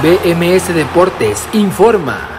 BMS Deportes informa.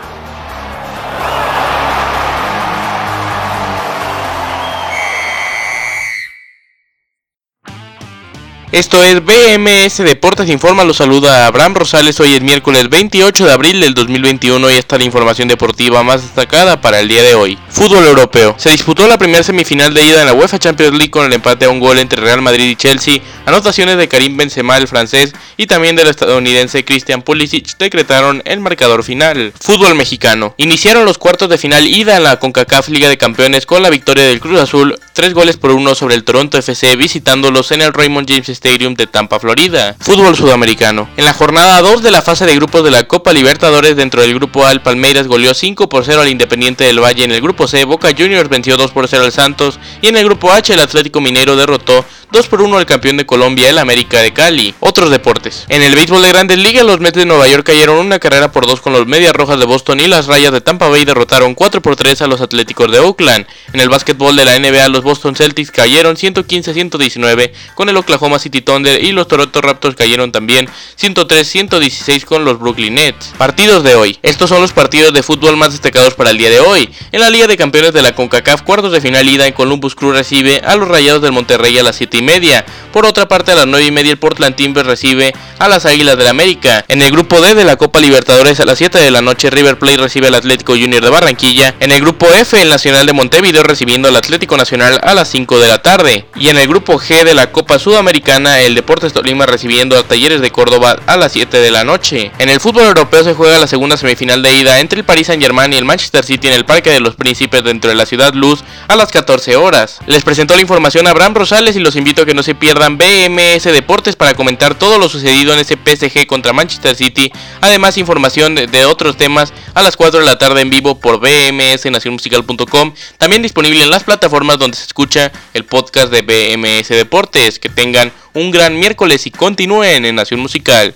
Esto es BMS Deportes Informa, los saluda Abraham Rosales, hoy es miércoles 28 de abril del 2021 y esta es la información deportiva más destacada para el día de hoy. Fútbol europeo. Se disputó la primera semifinal de ida en la UEFA Champions League con el empate a un gol entre Real Madrid y Chelsea, anotaciones de Karim Benzema el francés y también del estadounidense Christian Pulisic decretaron el marcador final. Fútbol mexicano. Iniciaron los cuartos de final ida en la CONCACAF Liga de Campeones con la victoria del Cruz Azul, 3 goles por 1 sobre el Toronto FC visitándolos en el Raymond James Stadium de Tampa, Florida. Fútbol sudamericano. En la jornada 2 de la fase de grupos de la Copa Libertadores dentro del grupo A, el Palmeiras goleó 5 por 0 al Independiente del Valle en el grupo C, Boca Juniors venció 2 por 0 al Santos y en el grupo H el Atlético Minero derrotó 2 por 1 al campeón de Colombia, el América de Cali. Otros deportes. En el béisbol de Grandes Ligas, los Mets de Nueva York cayeron una carrera por 2 con los Medias Rojas de Boston y las Rayas de Tampa Bay derrotaron 4 por 3 a los Atléticos de Oakland. En el básquetbol de la NBA, los Boston Celtics cayeron 115-119 con el Oklahoma City Thunder y los Toronto Raptors cayeron también 103-116 con los Brooklyn Nets. Partidos de hoy. Estos son los partidos de fútbol más destacados para el día de hoy. En la Liga de Campeones de la CONCACAF, cuartos de final ida en Columbus Crew recibe a los Rayados del Monterrey a las 7 media. Por otra parte, a las 9 y media el Portland Timbers recibe a las Águilas del la América. En el grupo D de la Copa Libertadores a las 7 de la noche River Plate recibe al Atlético Junior de Barranquilla. En el grupo F el Nacional de Montevideo recibiendo al Atlético Nacional a las 5 de la tarde. Y en el grupo G de la Copa Sudamericana el Deportes Tolima recibiendo a Talleres de Córdoba a las 7 de la noche. En el fútbol europeo se juega la segunda semifinal de ida entre el Paris Saint Germain y el Manchester City en el Parque de los Príncipes dentro de la ciudad Luz a las 14 horas. Les presentó la información a Abraham Rosales y los invito a que no se pierdan BMS Deportes para comentar todo lo sucedido en ese PSG contra Manchester City. Además, información de, otros temas a las 4 de la tarde en vivo por bmsnacionmusical.com. También disponible en las plataformas donde se escucha el podcast de BMS Deportes. Que tengan un gran miércoles y continúen en Nación Musical.